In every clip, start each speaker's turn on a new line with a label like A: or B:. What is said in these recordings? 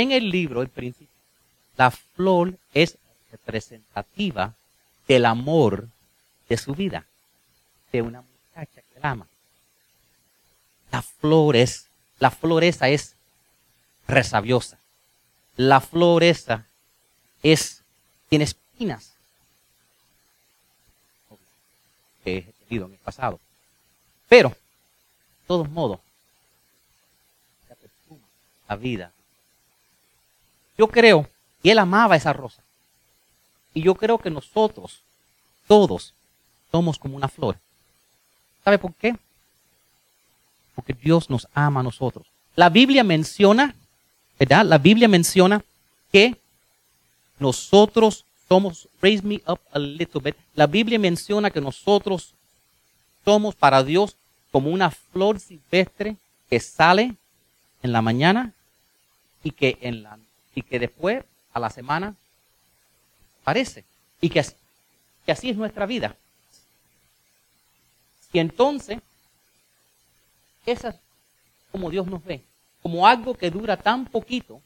A: en el libro, el principio, la flor es representativa del amor de su vida, de una muchacha que la ama. La flor es, la floresa es resabiosa. La floresa es, tiene espinas. Que he tenido en el pasado. Pero, de todos modos, la vida. Yo creo, y él amaba esa rosa. Y yo creo que nosotros, todos, somos como una flor. ¿Sabe por qué? Porque Dios nos ama a nosotros. La Biblia menciona, ¿verdad? La Biblia menciona que nosotros somos, raise me up a little bit. La Biblia menciona que nosotros somos para Dios como una flor silvestre que sale en la mañana y que, en la, y que después, a la semana, aparece. Y que, que así es nuestra vida. Y entonces, esa es como Dios nos ve, como algo que dura tan poquito,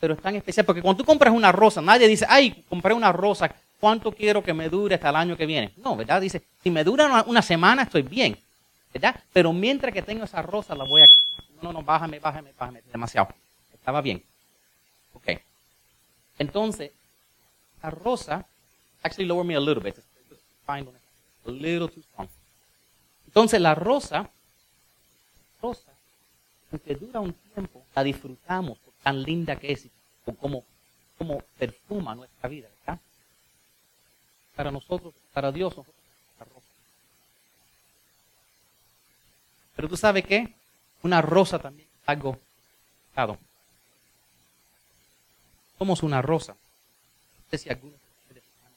A: pero es tan especial. Porque cuando tú compras una rosa, nadie dice, ay, compré una rosa, ¿cuánto quiero que me dure hasta el año que viene? No, ¿verdad? Dice, si me dura una, semana, estoy bien, ¿verdad? Pero mientras que tengo esa rosa, la voy a... No, no, bájame, bájame, bájame, demasiado. Estaba bien. Entonces, la rosa, actually lower me a little bit. A little too strong. Entonces la rosa, rosa, aunque dura un tiempo, la disfrutamos por tan linda que es, o como, como perfuma nuestra vida, ¿verdad? Para nosotros, para Dios, nosotros la rosa. Pero tú sabes qué? Una rosa también es algo Somos una rosa. No sé si algunos de ustedes han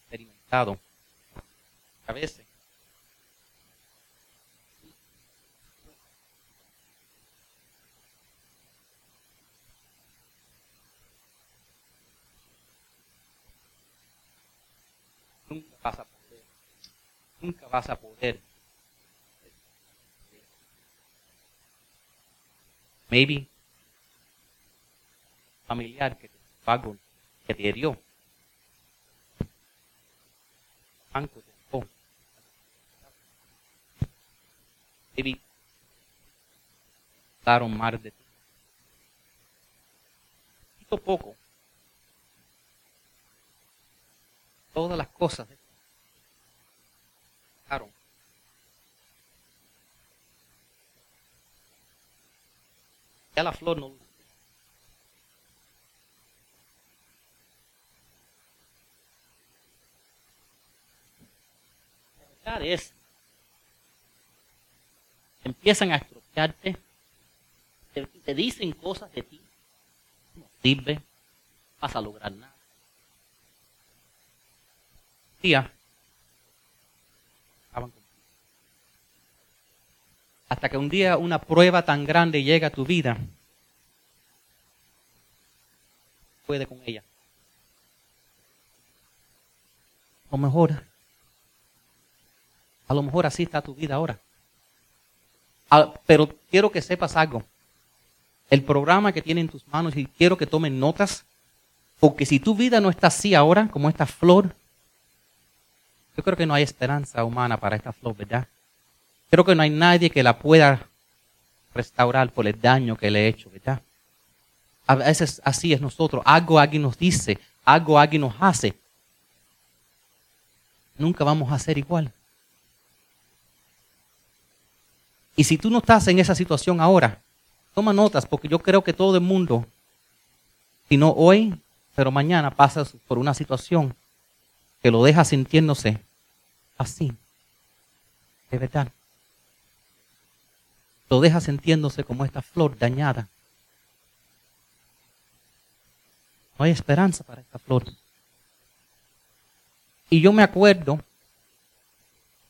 A: experimentado a veces nunca vas a poder, nunca vas a poder. Maybe familiar que te pagó, que te hirió. Banco te dejó. Maybe daron mar de ti. Poquito poco todas las cosas. Claro. Ya la flor no La verdad es, empiezan a estropearte, te, te, dicen cosas de ti, no sirve, vas a lograr nada. Día hasta que un día una prueba tan grande llega a tu vida, puede con ella. Lo mejor, a lo mejor así está tu vida ahora. Ah, pero quiero que sepas algo. El programa que tiene en tus manos y quiero que tomen notas, porque si tu vida no está así ahora, como esta flor, yo creo que no hay esperanza humana para esta flor, ¿verdad? Creo que no hay nadie que la pueda restaurar por el daño que le he hecho, ¿verdad? A veces así es nosotros. Algo alguien nos dice, algo alguien nos hace. Nunca vamos a ser igual. Y si tú no estás en esa situación ahora, toma notas, porque yo creo que todo el mundo, si no hoy, pero mañana pasa por una situación que lo deja sintiéndose así, de verdad. Lo deja sintiéndose como esta flor dañada. No hay esperanza para esta flor. Y yo me acuerdo,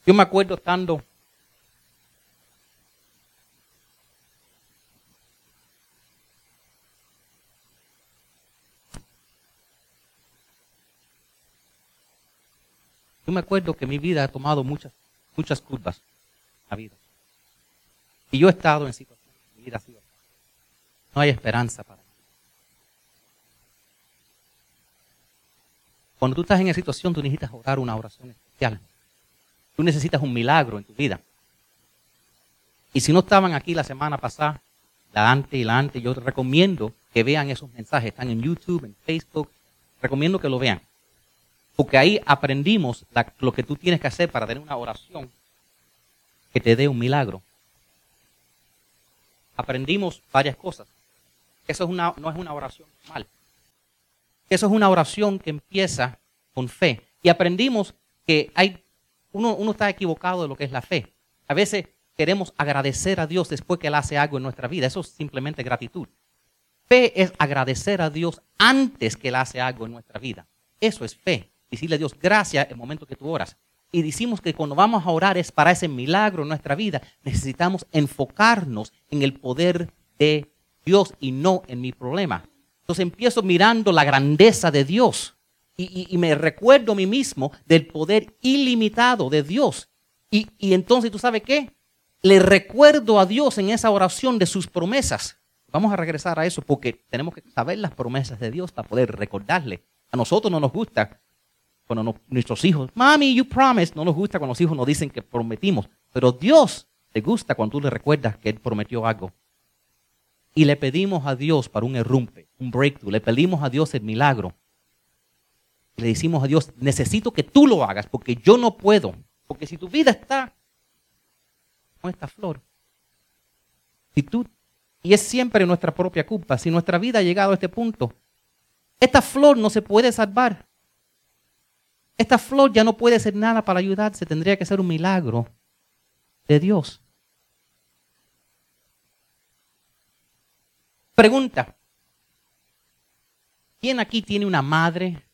A: yo me acuerdo estando Yo me acuerdo que mi vida ha tomado muchas, muchas curvas. La vida. Y yo he estado en situaciones mi vida no hay esperanza para ti. Cuando tú estás en esa situación, tú necesitas orar una oración especial. Tú necesitas un milagro en tu vida. Y si no estaban aquí la semana pasada, la antes y la antes, yo recomiendo que vean esos mensajes. Están en YouTube, en Facebook. Recomiendo que lo vean. Porque ahí aprendimos lo que tú tienes que hacer para tener una oración que te dé un milagro. Aprendimos varias cosas. Eso es una, no es una oración normal. Eso es una oración que empieza con fe. Y aprendimos que hay, uno, uno está equivocado de lo que es la fe. A veces queremos agradecer a Dios después que Él hace algo en nuestra vida. Eso es simplemente gratitud. Fe es agradecer a Dios antes que Él hace algo en nuestra vida. Eso es fe. Decirle a Dios gracias el momento que tú oras. Y decimos que cuando vamos a orar es para ese milagro en nuestra vida. Necesitamos enfocarnos en el poder de Dios y no en mi problema. Entonces empiezo mirando la grandeza de Dios y, me recuerdo a mí mismo del poder ilimitado de Dios. Y, y entonces, ¿tú sabes qué? Le recuerdo a Dios en esa oración de sus promesas. Vamos a regresar a eso porque tenemos que saber las promesas de Dios para poder recordarle. A nosotros no nos gusta cuando nuestros hijos, mami, you promised, no nos gusta cuando los hijos nos dicen que prometimos, pero Dios te gusta cuando tú le recuerdas que Él prometió algo y le pedimos a Dios para un errumpe, un breakthrough, le pedimos a Dios el milagro. le decimos a Dios, necesito que tú lo hagas porque yo no puedo. Porque si tu vida está con esta flor, si tú, y es siempre nuestra propia culpa, si nuestra vida ha llegado a este punto, esta flor no se puede salvar. Esta flor ya no puede hacer nada para ayudarse, tendría que ser un milagro de Dios. Pregunta. ¿Quién aquí tiene una madre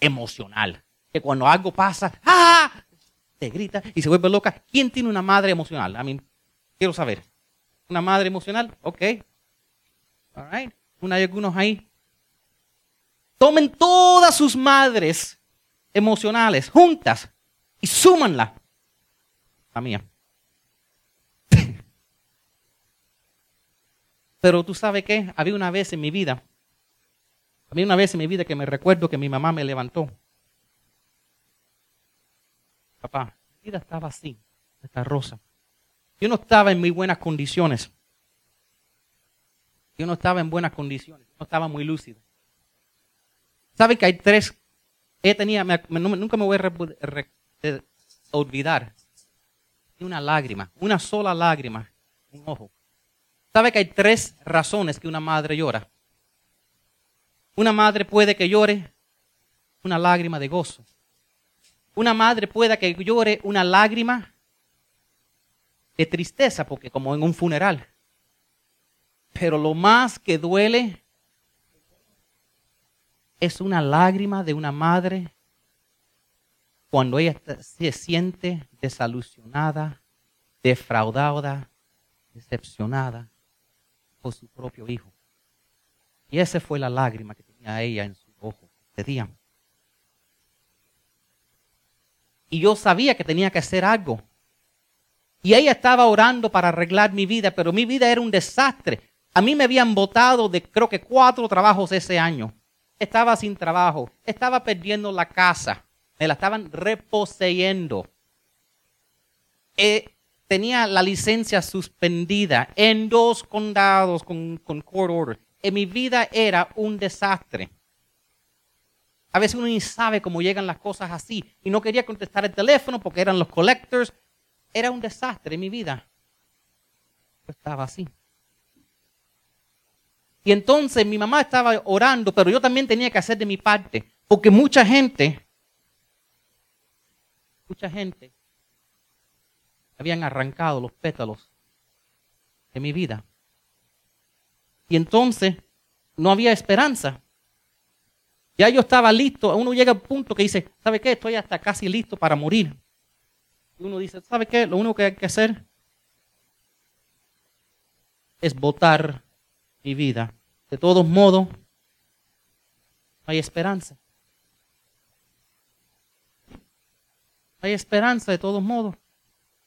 A: emocional? Que cuando algo pasa, ¡ah! Te grita y se vuelve loca. ¿Quién tiene una madre emocional? A mí, quiero saber. ¿Una madre emocional? Ok. All right. Una hay algunos ahí. Tomen todas sus madres emocionales juntas y súmanla. La mía. Pero tú sabes qué, había una vez en mi vida, había una vez en mi vida que me recuerdo que mi mamá me levantó. Papá, mi vida estaba así, esta rosa. Yo no estaba en muy buenas condiciones. Yo no estaba en buenas condiciones, no estaba muy lúcido. ¿Sabe que hay tres? Tenía, nunca me voy a olvidar. Una lágrima, una sola lágrima, un ojo. ¿Sabe que hay tres razones que una madre llora? Una madre puede que llore una lágrima de gozo. Una madre puede que llore una lágrima de tristeza, porque como en un funeral. Pero lo más que duele es una lágrima de una madre cuando ella se siente desilusionada, defraudada, decepcionada su propio hijo. Y esa fue la lágrima que tenía ella en su ojo ese día. Y yo sabía que tenía que hacer algo. Y ella estaba orando para arreglar mi vida, pero mi vida era un desastre. A mí me habían votado de creo que cuatro trabajos ese año. Estaba sin trabajo, estaba perdiendo la casa, me la estaban reposeyendo. Eh, tenía la licencia suspendida en dos condados con, court order. En mi vida era un desastre. A veces uno ni sabe cómo llegan las cosas así. Y no quería contestar el teléfono porque eran los collectors. Era un desastre en mi vida. Yo estaba así. Y entonces mi mamá estaba orando, pero yo también tenía que hacer de mi parte. Porque mucha gente, mucha gente habían arrancado los pétalos de mi vida. Y entonces no había esperanza. Ya yo estaba listo. Uno llega al punto que dice, ¿sabe qué? Estoy hasta casi listo para morir. Y uno dice, ¿sabe qué? Lo único que hay que hacer es votar mi vida. De todos modos, no hay esperanza. hay esperanza de todos modos.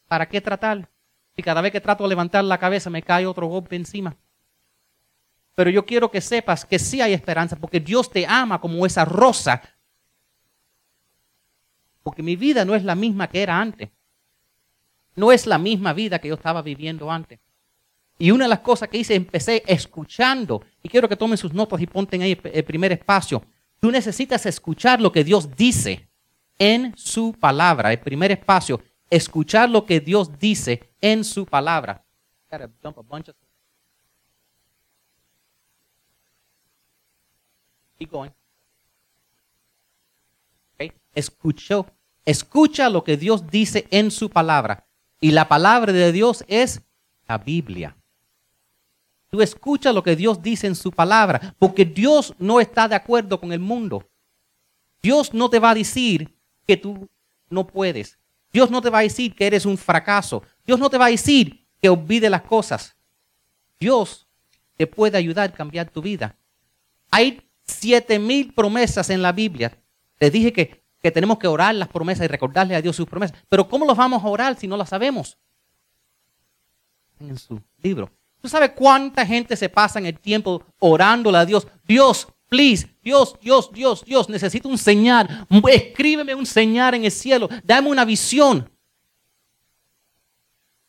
A: ¿Para qué tratar? Si cada vez que trato de levantar la cabeza me cae otro golpe encima. pero yo quiero que sepas que sí hay esperanza, porque Dios te ama como esa rosa. Porque mi vida no es la misma que era antes. No es la misma vida que yo estaba viviendo antes. Y una de las cosas que hice, empecé escuchando, y quiero que tomen sus notas y ponten ahí el primer espacio. Tú necesitas escuchar lo que Dios dice en su palabra. El primer espacio, escuchar lo que Dios dice en su palabra. Escuchó, escucha lo que Dios dice en su palabra. Y la palabra de Dios es la Biblia. Tú escucha lo que Dios dice en su palabra, porque Dios no está de acuerdo con el mundo. Dios no te va a decir que tú no puedes. Dios no te va a decir que eres un fracaso. Dios no te va a decir que olvide las cosas. Dios te puede ayudar a cambiar tu vida. Hay siete mil promesas en la Biblia. Les dije que, que tenemos que orar las promesas y recordarle a Dios sus promesas. Pero ¿cómo los vamos a orar si no las sabemos? En su libro. ¿Tú sabes cuánta gente se pasa en el tiempo orándole a Dios? Dios, please, Dios, Dios, Dios, Dios, necesito un señal. Escríbeme un señal en el cielo. Dame una visión.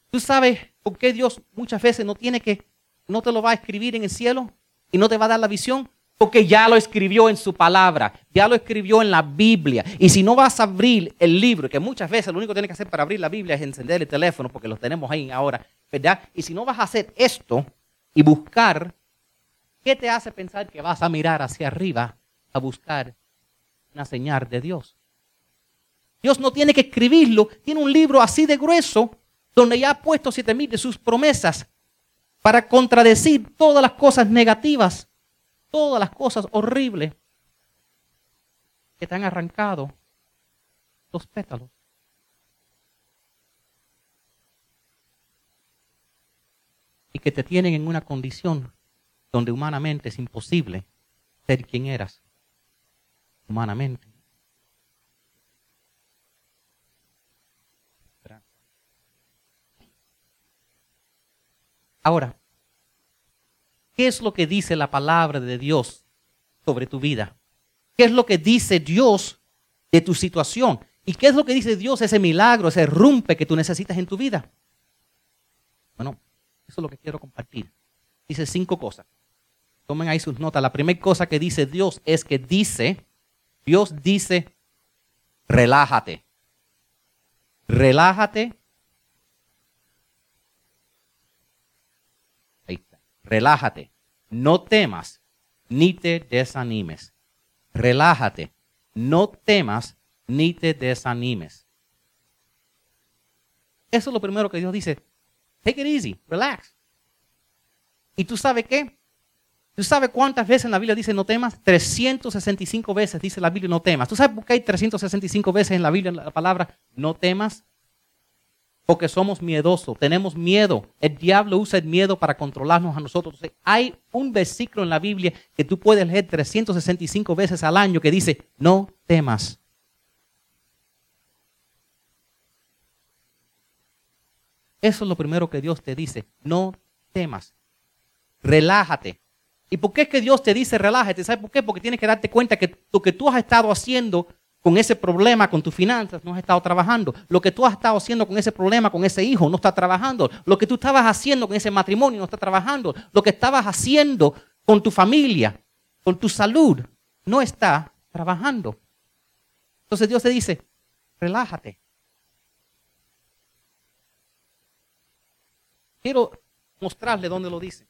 A: ¿Tú sabes por qué Dios muchas veces no tiene que, no te lo va a escribir en el cielo y no te va a dar la visión? Porque ya lo escribió en su palabra, ya lo escribió en la Biblia. Y si no vas a abrir el libro, que muchas veces lo único que tienes que hacer para abrir la Biblia es encender el teléfono, porque lo tenemos ahí ahora, ¿verdad? Y si no vas a hacer esto y buscar, ¿qué te hace pensar que vas a mirar hacia arriba a buscar una señal de Dios? Dios no tiene que escribirlo, tiene un libro así de grueso donde ya ha puesto siete mil de sus promesas para contradecir todas las cosas negativas todas las cosas horribles que te han arrancado los pétalos. Y que te tienen en una condición donde humanamente es imposible ser quien eras. Humanamente. Ahora, ¿Qué es lo que dice la palabra de Dios sobre tu vida? ¿Qué es lo que dice Dios de tu situación? ¿Y qué es lo que dice Dios, ese milagro, ese rumpe que tú necesitas en tu vida? Bueno, eso es lo que quiero compartir. Dice cinco cosas. Tomen ahí sus notas. La primera cosa que dice Dios es que dice, Dios dice, relájate. Relájate relájate, no temas, ni te desanimes. Relájate, no temas, ni te desanimes. Eso es lo primero que Dios dice. Take it easy, relax. ¿Y tú sabes qué? ¿Tú sabes cuántas veces en la Biblia dice no temas? 365 veces dice la Biblia no temas. ¿Tú sabes por qué hay 365 veces en la Biblia la palabra no temas? Porque somos miedosos, tenemos miedo. El diablo usa el miedo para controlarnos a nosotros. hay un versículo en la Biblia que tú puedes leer 365 veces al año que dice, no temas. Eso es lo primero que Dios te dice, no temas. Relájate. ¿Y por qué es que Dios te dice relájate? ¿Sabes por qué? Porque tienes que darte cuenta que lo que tú has estado haciendo con ese problema con tus finanzas no has estado trabajando. Lo que tú has estado haciendo con ese problema con ese hijo no está trabajando. Lo que tú estabas haciendo con ese matrimonio no está trabajando. Lo que estabas haciendo con tu familia, con tu salud, no está trabajando. Entonces Dios te dice, relájate. Quiero mostrarle dónde lo dice.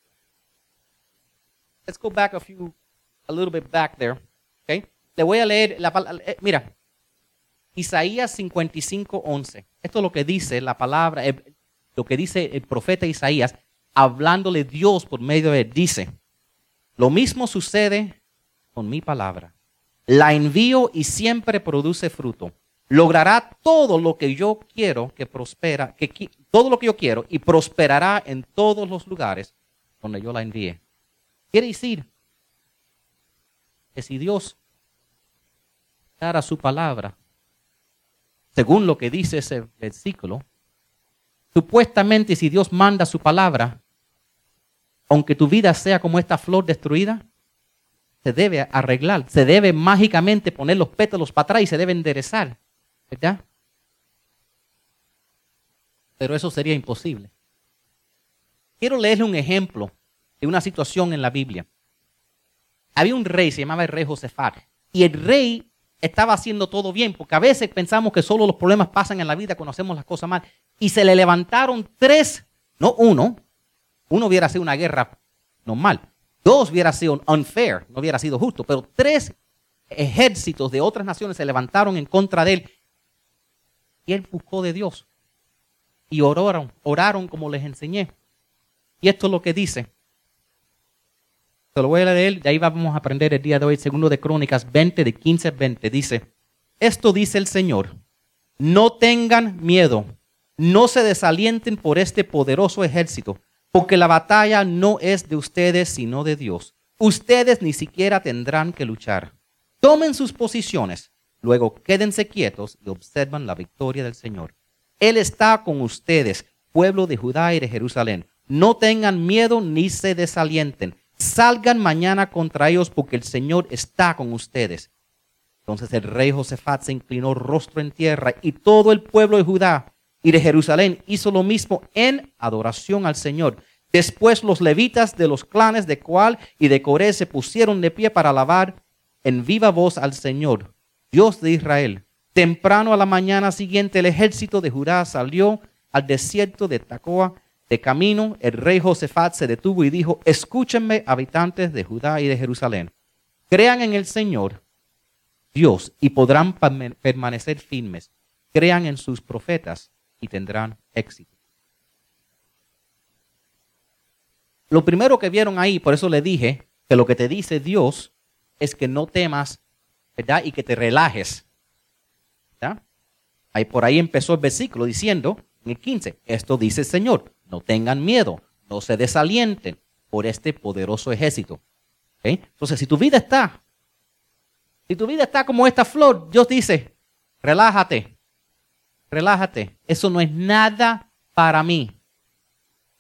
A: Let's go back a few, a little bit back there. Okay? Le voy a leer la palabra. Eh, mira, Isaías 55, 11. Esto es lo que dice la palabra, eh, lo que dice el profeta Isaías, hablándole Dios por medio de él. Dice, lo mismo sucede con mi palabra. La envío y siempre produce fruto. Logrará todo lo que yo quiero que prospera, que, todo lo que yo quiero y prosperará en todos los lugares donde yo la envíe. Quiere decir que si Dios a su palabra, según lo que dice ese versículo, supuestamente si Dios manda su palabra, aunque tu vida sea como esta flor destruida, se debe arreglar, se debe mágicamente poner los pétalos para atrás y se debe enderezar, ¿verdad? Pero eso sería imposible. Quiero leerle un ejemplo de una situación en la Biblia. Había un rey, se llamaba el rey Josefat, y el rey estaba haciendo todo bien, porque a veces pensamos que solo los problemas pasan en la vida cuando hacemos las cosas mal, y se le levantaron tres, no uno, uno hubiera sido una guerra normal, dos hubiera sido unfair, no hubiera sido justo, pero tres ejércitos de otras naciones se levantaron en contra de él, y él buscó de Dios, y oraron, oraron como les enseñé. Y esto es lo que dice. Se lo voy a leer, de ahí vamos a aprender el día de hoy, segundo de Crónicas 20, de 15 a 20. Dice, esto dice el Señor, no tengan miedo, no se desalienten por este poderoso ejército, porque la batalla no es de ustedes, sino de Dios. Ustedes ni siquiera tendrán que luchar. Tomen sus posiciones, luego quédense quietos y observan la victoria del Señor. Él está con ustedes, pueblo de Judá y de Jerusalén. No tengan miedo ni se desalienten. Salgan mañana contra ellos porque el Señor está con ustedes. Entonces el rey Josafat se inclinó rostro en tierra y todo el pueblo de Judá y de Jerusalén hizo lo mismo en adoración al Señor. Después los levitas de los clanes de Coal y de Coré se pusieron de pie para alabar en viva voz al Señor, Dios de Israel. Temprano a la mañana siguiente el ejército de Judá salió al desierto de Tacoa de camino, el rey Josafat se detuvo y dijo, escúchenme habitantes de Judá y de Jerusalén, crean en el Señor Dios y podrán permanecer firmes, crean en sus profetas y tendrán éxito. Lo primero que vieron ahí, por eso le dije que lo que te dice Dios es que no temas, ¿verdad? Y que te relajes. ¿verdad? Ahí por ahí empezó el versículo diciendo, en el 15, esto dice el Señor, no tengan miedo, no se desalienten por este poderoso ejército. Entonces, si tu vida está, si tu vida está como esta flor, Dios dice, relájate, relájate. Eso no es nada para mí.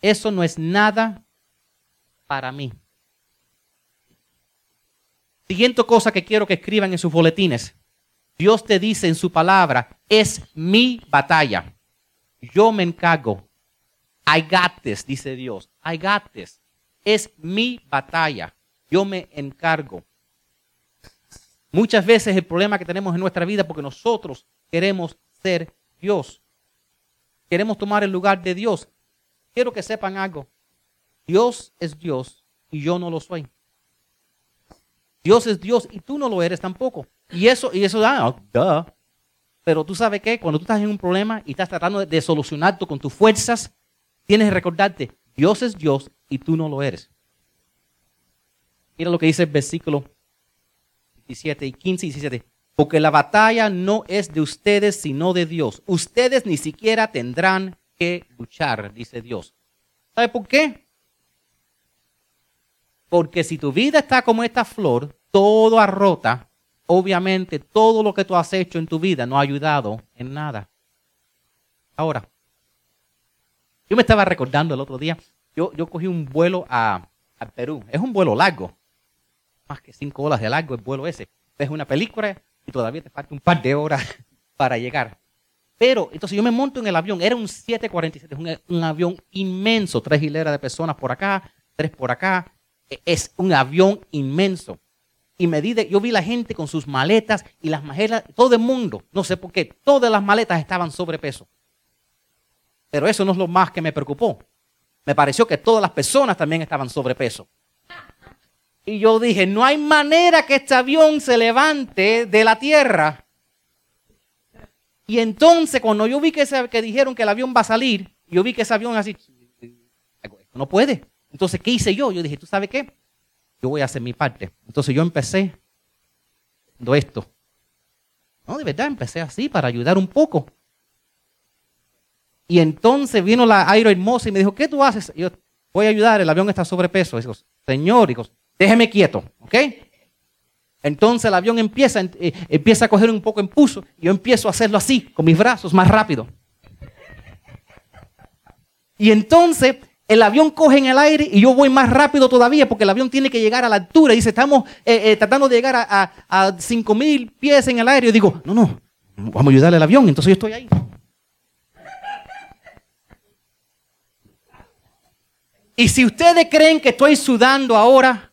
A: Eso no es nada para mí. Siguiente cosa que quiero que escriban en sus boletines. Dios te dice en su palabra, es mi batalla. Yo me encargo. I got this, dice Dios. I got this. Es mi batalla. Yo me encargo. Muchas veces el problema que tenemos en nuestra vida porque nosotros queremos ser Dios. Queremos tomar el lugar de Dios. Quiero que sepan algo. Dios es Dios y yo no lo soy. Dios es Dios y tú no lo eres tampoco. Y eso, y eso, ah, duh. Pero tú sabes que cuando tú estás en un problema y estás tratando de solucionarlo con tus fuerzas, Tienes que recordarte, Dios es Dios y tú no lo eres. Mira lo que dice el versículo 17 y 15 y 17. Porque la batalla no es de ustedes, sino de Dios. Ustedes ni siquiera tendrán que luchar, dice Dios. ¿Sabe por qué? Porque si tu vida está como esta flor, todo arrota, obviamente todo lo que tú has hecho en tu vida no ha ayudado en nada. Ahora, yo me estaba recordando el otro día, yo, yo cogí un vuelo a, Perú. Es un vuelo largo, más que cinco horas de largo el vuelo ese. Es una película y todavía te falta un par de horas para llegar. Pero, entonces yo me monto en el avión, era un 747, un, un avión inmenso, tres hileras de personas por acá, tres por acá. E, es un avión inmenso. Y me di yo vi la gente con sus maletas y las maletas, todo el mundo, no sé por qué, todas las maletas estaban sobrepeso. Pero eso no es lo más que me preocupó. Me pareció que todas las personas también estaban sobrepeso. Y yo dije, no hay manera que este avión se levante de la tierra. Y entonces cuando yo vi que, dijeron que el avión va a salir, yo vi que ese avión así, no puede. Entonces, ¿qué hice yo? Yo dije, ¿tú sabes qué? Yo voy a hacer mi parte. Entonces yo empecé haciendo esto. No, de verdad, empecé así para ayudar un poco. Y entonces vino la hermosa y me dijo, ¿qué tú haces? yo, voy a ayudar, el avión está sobrepeso. Y digo, Señor, déjeme quieto, ¿ok? Entonces el avión empieza, eh, empieza a coger un poco impulso. Y yo empiezo a hacerlo así, con mis brazos, más rápido. Y entonces El avión coge en el aire y yo voy más rápido todavía porque el avión tiene que llegar a la altura. Dice, estamos eh, eh, tratando de llegar a, a, 5.000 pies en el aire. Yo digo, no, no, vamos a ayudarle al avión. Entonces yo estoy ahí. Y si ustedes creen que estoy sudando ahora,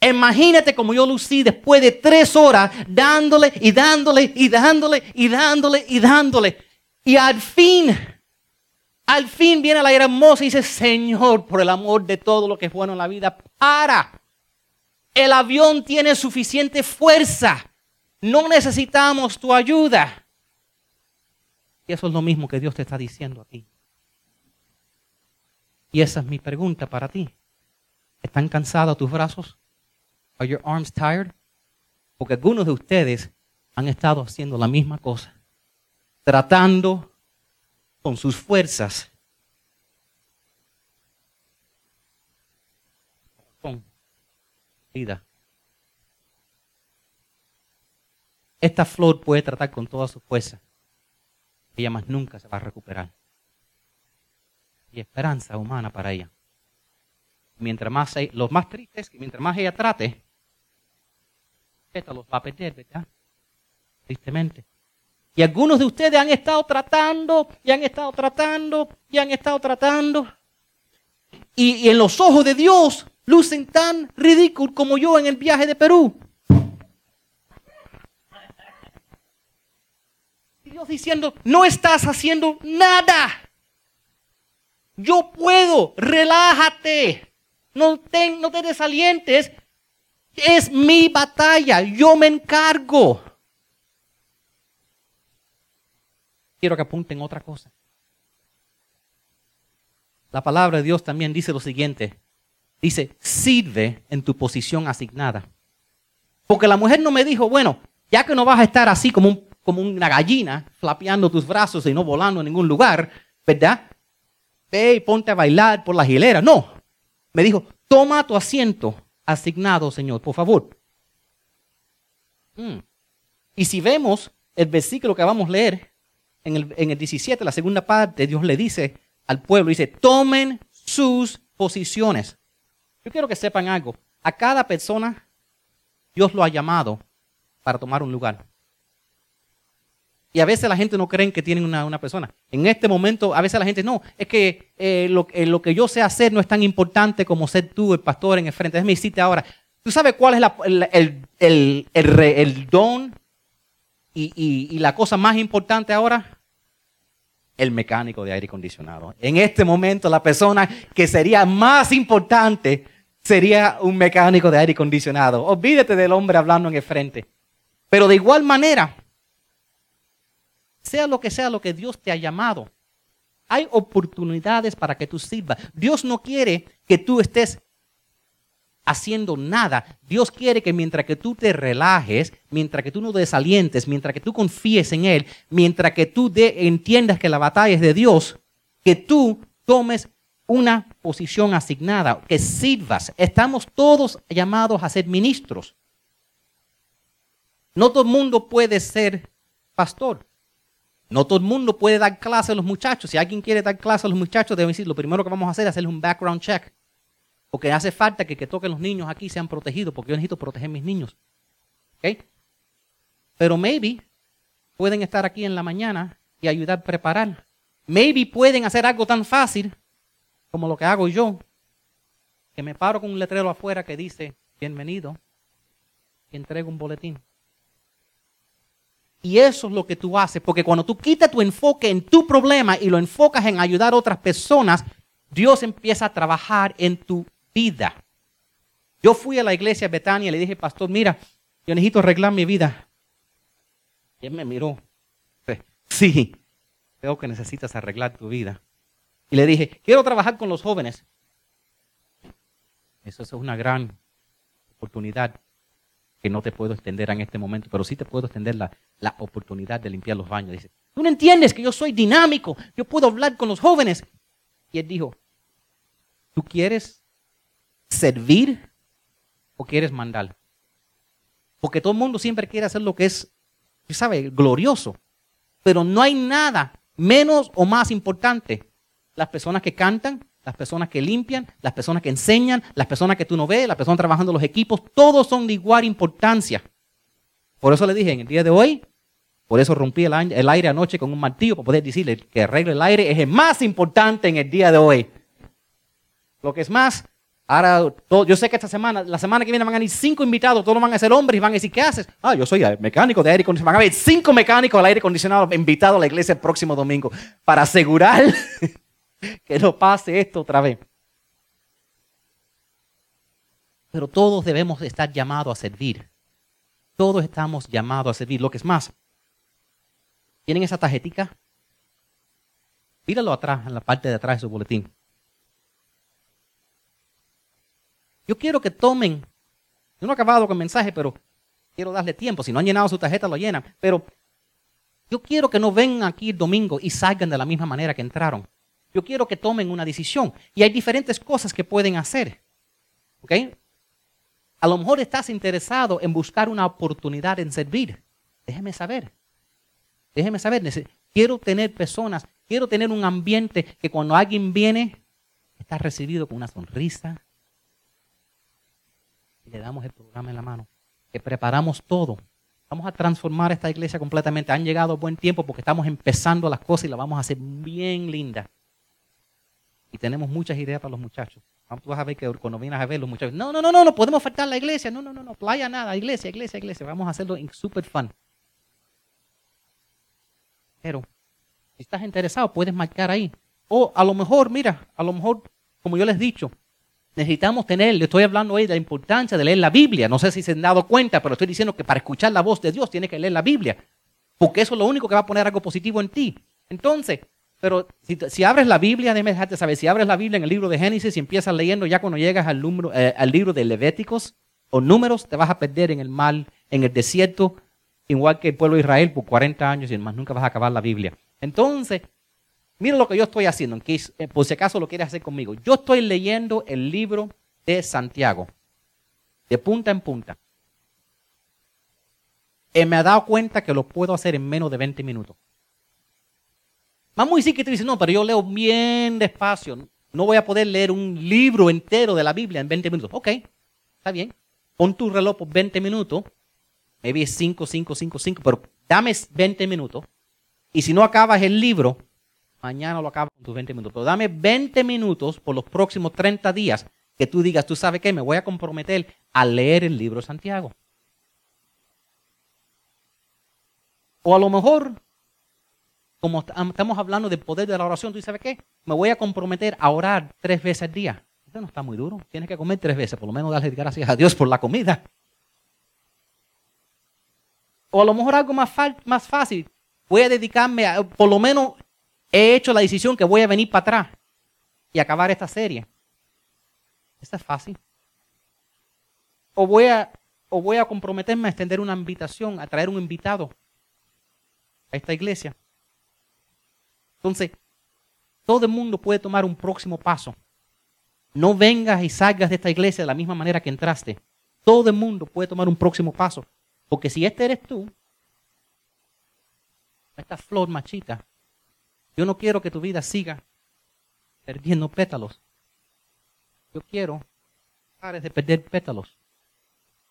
A: imagínate como yo lucí después de tres horas dándole y dándole y dándole y dándole y dándole. Y al fin al fin viene la hermosa y dice, Señor, por el amor de todo lo que es bueno en la vida, para. El avión tiene suficiente fuerza. No necesitamos tu ayuda. Y eso es lo mismo que Dios te está diciendo a ti. Y esa es mi pregunta para ti. ¿Están cansados tus brazos? Are your arms tired? Porque algunos de ustedes han estado haciendo la misma cosa. Tratando con sus fuerzas. Con vida. Esta flor puede tratar con toda su fuerza. Ella más nunca se va a recuperar. Y esperanza humana para ella. Mientras más, los más tristes, mientras más ella trate, esta los va a perder, ¿verdad? Tristemente. Y algunos de ustedes han estado tratando, y han estado tratando, y han estado tratando. Y, en los ojos de Dios lucen tan ridículos como yo en el viaje de Perú. Y Dios diciendo, no estás haciendo nada. Yo puedo, relájate. No te, desalientes. Es mi batalla, yo me encargo. quiero que apunten otra cosa. La palabra de Dios también dice lo siguiente. Dice, sirve en tu posición asignada. Porque la mujer no me dijo, bueno, ya que no vas a estar así como, una gallina, flapeando tus brazos y no volando en ningún lugar, ¿verdad? Ve y ponte a bailar por la hilera. No. Me dijo, toma tu asiento asignado, Señor, por favor. Mm. Y si vemos el versículo que vamos a leer, en el, en el 17, la segunda parte, Dios le dice al pueblo, dice, tomen sus posiciones. Yo quiero que sepan algo. A cada persona Dios lo ha llamado para tomar un lugar. Y a veces la gente no cree que tienen una, persona. En este momento, a veces la gente, no, es que eh, lo, eh, lo, que yo sé hacer no es tan importante como ser tú, el pastor, en el frente. Déjame decirte ahora, ¿tú sabes cuál es el, el, el, don y, y, y la cosa más importante ahora? el mecánico de aire acondicionado. En este momento la persona que sería más importante sería un mecánico de aire acondicionado. Olvídate del hombre hablando en el frente. Pero de igual manera, sea lo que sea lo que Dios te ha llamado, hay oportunidades para que tú sirvas. Dios no quiere que tú estés haciendo nada. Dios quiere que mientras que tú te relajes, mientras que tú no desalientes, mientras que tú confíes en Él, mientras que tú entiendas que la batalla es de Dios, que tú tomes una posición asignada, que sirvas. Estamos todos llamados a ser ministros. No todo el mundo puede ser pastor. No todo el mundo puede dar clase a los muchachos. Si alguien quiere dar clase a los muchachos, debe decir, lo primero que vamos a hacer es hacerles un background check. Porque hace falta que que toquen los niños aquí sean protegidos, porque yo necesito proteger mis niños. Pero maybe pueden estar aquí en la mañana y ayudar a preparar. Maybe pueden hacer algo tan fácil como lo que hago yo, que me paro con un letrero afuera que dice, bienvenido, y entrego un boletín. Y eso es lo que tú haces, porque cuando tú quitas tu enfoque en tu problema y lo enfocas en ayudar a otras personas, Dios empieza a trabajar en tu vida. Yo fui a la iglesia Betania y le dije, pastor, mira, yo necesito arreglar mi vida. Y él me miró. Sí, veo que necesitas arreglar tu vida. Y le dije, quiero trabajar con los jóvenes. Eso es una gran oportunidad que no te puedo extender en este momento, pero sí te puedo extender la, la oportunidad de limpiar los baños. Dice, tú no entiendes que yo soy dinámico, yo puedo hablar con los jóvenes. Y él dijo, ¿tú quieres servir o quieres mandar? Porque todo el mundo siempre quiere hacer lo que es, ¿sabe? Glorioso. Pero no hay nada menos o más importante las personas que cantan, las personas que limpian, las personas que enseñan, las personas que tú no ves, las personas trabajando los equipos, todos son de igual importancia. Por eso le dije, en el día de hoy, por eso rompí el, aire anoche con un martillo para poder decirle que arregle el aire es el más importante en el día de hoy. Lo que es más, ahora yo sé que esta semana, la semana que viene van a ir cinco invitados, todos van a ser hombres y van a decir, ¿qué haces? Ah, yo soy mecánico de aire acondicionado. Van a haber cinco mecánicos del aire acondicionado invitados a la iglesia el próximo domingo para asegurar que no pase esto otra vez. Pero todos debemos estar llamados a servir. Todos estamos llamados a servir. Lo que es más, ¿tienen esa tarjetita? Míralo atrás, en la parte de atrás de su boletín. Yo quiero que tomen, yo no he acabado con el mensaje, pero quiero darle tiempo. Si no han llenado su tarjeta, lo llenan. Pero yo quiero que no vengan aquí el domingo y salgan de la misma manera que entraron. Yo quiero que tomen una decisión. Y hay diferentes cosas que pueden hacer. ¿Ok? A lo mejor estás interesado en buscar una oportunidad en servir. Déjeme saber. Déjeme saber. Quiero tener personas, quiero tener un ambiente que cuando alguien viene, está recibido con una sonrisa. Y le damos el programa en la mano. Que preparamos todo. Vamos a transformar esta iglesia completamente. Han llegado buen tiempo porque estamos empezando las cosas y las vamos a hacer bien lindas. Y tenemos muchas ideas para los muchachos. Tú vas a ver que cuando vienes a ver los muchachos, no, no, no, no, no podemos faltar la iglesia. No, no, no, no, playa nada, iglesia, iglesia, iglesia. Vamos a hacerlo en super fun. Pero si estás interesado, puedes marcar ahí. O a lo mejor, mira, a lo mejor, como yo les he dicho, necesitamos tener, le estoy hablando hoy de la importancia de leer la Biblia. No sé si se han dado cuenta, pero estoy diciendo que para escuchar la voz de Dios tienes que leer la Biblia. Porque eso es lo único que va a poner algo positivo en ti. Entonces, pero si, abres la Biblia, déjame dejarte saber, si abres la Biblia en el libro de Génesis y empiezas leyendo, ya cuando llegas al, número, eh, al libro de Levíticos o números, te vas a perder en el mal, en el desierto, igual que el pueblo de Israel por 40 años y más nunca vas a acabar la Biblia. Entonces, mira lo que yo estoy haciendo, eh, por si acaso lo quieres hacer conmigo. Yo estoy leyendo el libro de Santiago, de punta en punta. Y me he dado cuenta que lo puedo hacer en menos de 20 minutos. Vamos a decir que tú dices, no, pero yo leo bien despacio. No voy a poder leer un libro entero de la Biblia en 20 minutos. Ok, está bien. Pon tu reloj por 20 minutos. Maybe 5, 5, 5, 5. Pero dame 20 minutos. Y si no acabas el libro, mañana lo acabas con tus 20 minutos. Pero dame 20 minutos por los próximos 30 días que tú digas, tú sabes qué, me voy a comprometer a leer el libro de Santiago. O a lo mejor como estamos hablando del poder de la oración, tú sabes qué, me voy a comprometer a orar tres veces al día. Eso no está muy duro. Tienes que comer tres veces, por lo menos darle gracias a Dios por la comida. O a lo mejor algo más, más fácil. Voy a dedicarme a, por lo menos he hecho la decisión que voy a venir para atrás y acabar esta serie. Esta es fácil. O voy a, o voy a comprometerme a extender una invitación, a traer un invitado a esta iglesia. Entonces, todo el mundo puede tomar un próximo paso. No vengas y salgas de esta iglesia de la misma manera que entraste. Todo el mundo puede tomar un próximo paso. Porque si este eres tú, esta flor machita, yo no quiero que tu vida siga perdiendo pétalos. Yo quiero pares de perder pétalos.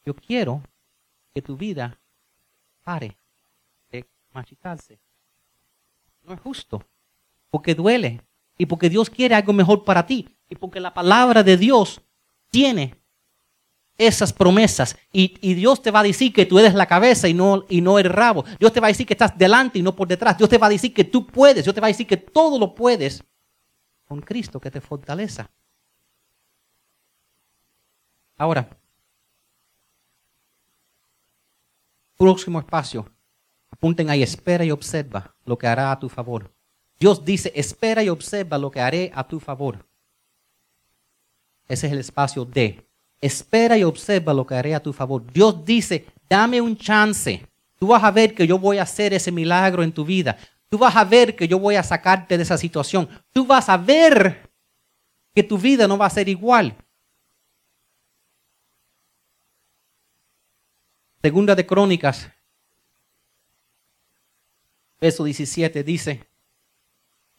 A: Yo quiero que tu vida pare de machitarse. No es justo porque duele y porque Dios quiere algo mejor para ti y porque la palabra de Dios tiene esas promesas y, Dios te va a decir que tú eres la cabeza y no, y no el rabo. Dios te va a decir que estás delante y no por detrás. Dios te va a decir que tú puedes. Dios te va a decir que todo lo puedes con Cristo que te fortaleza. Ahora, próximo espacio. Apunten ahí, espera y observa lo que hará a tu favor. Dios dice, espera y observa lo que haré a tu favor. Ese es el espacio de. Espera y observa lo que haré a tu favor. Dios dice, dame un chance. Tú vas a ver que yo voy a hacer ese milagro en tu vida. Tú vas a ver que yo voy a sacarte de esa situación. Tú vas a ver que tu vida no va a ser igual. Segunda de Crónicas, verso 17 dice,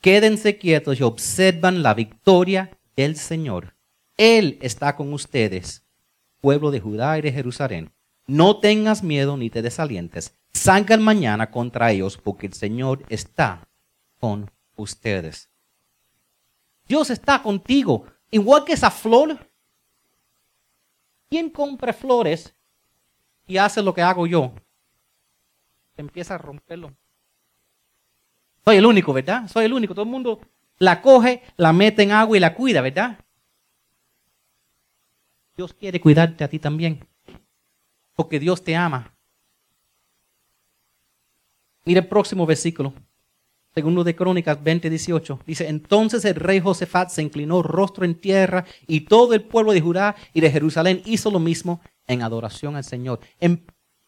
A: Quédense quietos y observan la victoria del Señor. Él está con ustedes, pueblo de Judá y de Jerusalén. No tengas miedo ni te desalientes. Salgan mañana contra ellos porque el Señor está con ustedes. Dios está contigo. Igual que esa flor. ¿Quién compra flores y hace lo que hago yo? Empieza a romperlo. Soy el único, ¿verdad? Soy el único. Todo el mundo la coge, la mete en agua y la cuida, ¿verdad? Dios quiere cuidarte a ti también. Porque Dios te ama. Mira el próximo versículo. Segundo de Crónicas 20, 18. Dice, entonces el rey Josafat se inclinó rostro en tierra y todo el pueblo de Judá y de Jerusalén hizo lo mismo en adoración al Señor. Em,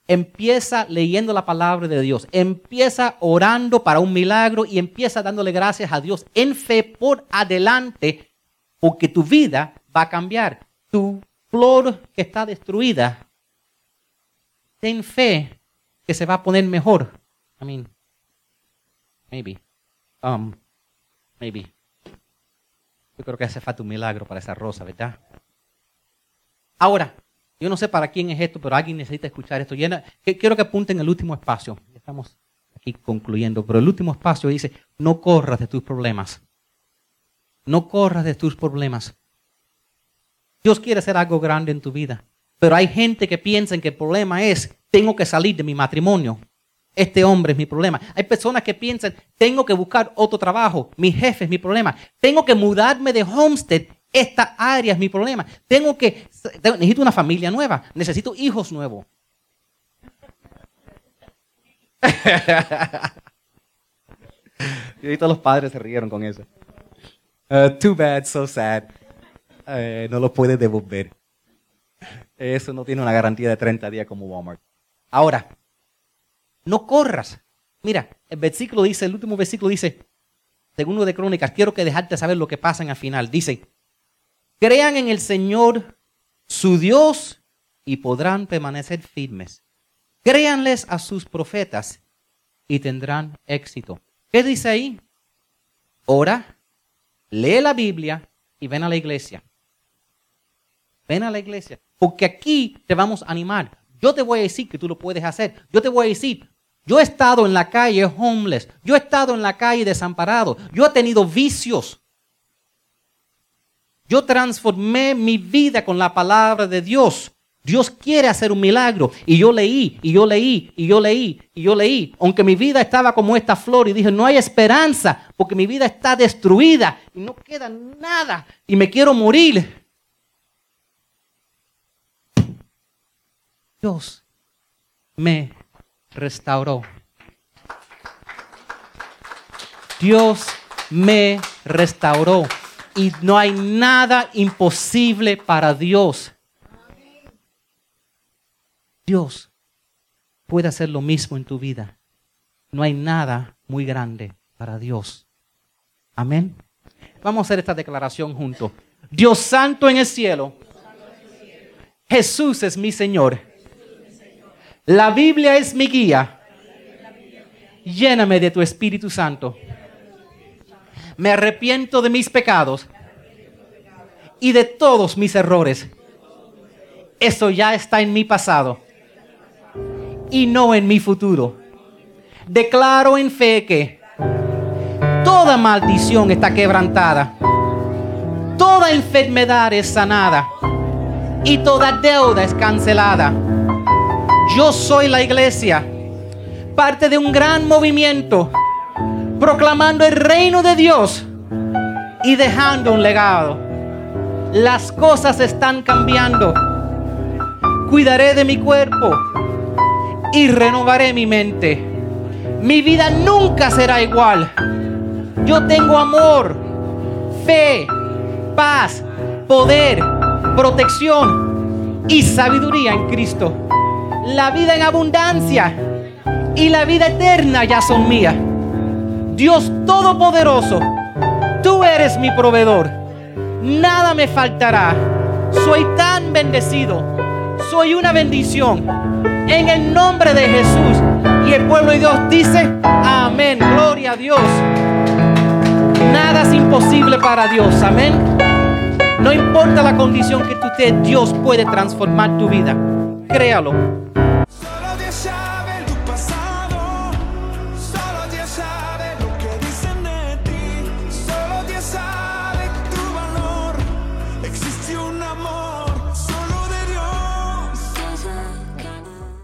A: empieza leyendo la palabra de Dios. Empieza orando para un milagro y empieza dándole gracias a Dios en fe por adelante porque tu vida va a cambiar. Tu flor que está destruida, ten fe que se va a poner mejor. I mean, maybe. Um, maybe. Yo creo que hace falta un milagro para esa rosa, ¿verdad? Ahora, yo no sé para quién es esto, pero alguien necesita escuchar esto. Quiero que apunten el último espacio. Estamos aquí concluyendo, pero el último espacio dice, no corras de tus problemas. No corras de tus problemas. Dios quiere hacer algo grande en tu vida. Pero hay gente que piensa que el problema es, tengo que salir de mi matrimonio. Este hombre es mi problema. Hay personas que piensan, tengo que buscar otro trabajo. Mi jefe es mi problema. Tengo que mudarme de Homestead. Esta área es mi problema. Tengo que, necesito una familia nueva. Necesito hijos nuevos. y ahorita los padres se rieron con eso. Uh, too bad, so sad. Eh, no lo puedes devolver. Eso no tiene una garantía de 30 días como Walmart. Ahora, no corras. Mira, el versículo dice, el último versículo dice, segundo de Crónicas, quiero que dejarte saber lo que pasa en el final. Dice, crean en el Señor su Dios y podrán permanecer firmes. Créanles a sus profetas y tendrán éxito. ¿Qué dice ahí? Ora, lee la Biblia y ven a la iglesia. Ven a la iglesia. Porque aquí te vamos a animar. Yo te voy a decir que tú lo puedes hacer. Yo te voy a decir, yo he estado en la calle homeless. Yo he estado en la calle desamparado. Yo he tenido vicios. Yo transformé mi vida con la palabra de Dios. Dios quiere hacer un milagro. Y yo leí, y yo leí, y yo leí, y yo leí. Aunque mi vida estaba como esta flor y dije, no hay esperanza porque mi vida está destruida y no queda nada y me quiero morir. Dios me restauró. Dios me restauró. Y no hay nada imposible para Dios. Dios puede hacer lo mismo en tu vida. No hay nada muy grande para Dios. Amén. Vamos a hacer esta declaración juntos. Dios santo en el cielo. Jesús es mi Señor. La Biblia es mi guía. Lléname de tu Espíritu Santo. Me arrepiento de mis pecados y de todos mis errores. Eso ya está en mi pasado y no en mi futuro. Declaro en fe que toda maldición está quebrantada, toda enfermedad es sanada y toda deuda es cancelada yo soy la iglesia, parte de un gran movimiento, proclamando el reino de Dios y dejando un legado. Las cosas están cambiando. Cuidaré de mi cuerpo y renovaré mi mente. Mi vida nunca será igual. Yo tengo amor, fe, paz, poder, protección y sabiduría en Cristo la vida en abundancia y la vida eterna ya son mías. Dios Todopoderoso, tú eres mi proveedor. Nada me faltará. Soy tan bendecido. Soy una bendición. En el nombre de Jesús. Y el pueblo de Dios dice, amén. Gloria a Dios. Nada es imposible para Dios. Amén. No importa la condición que tú estés, Dios puede transformar tu vida. Créalo.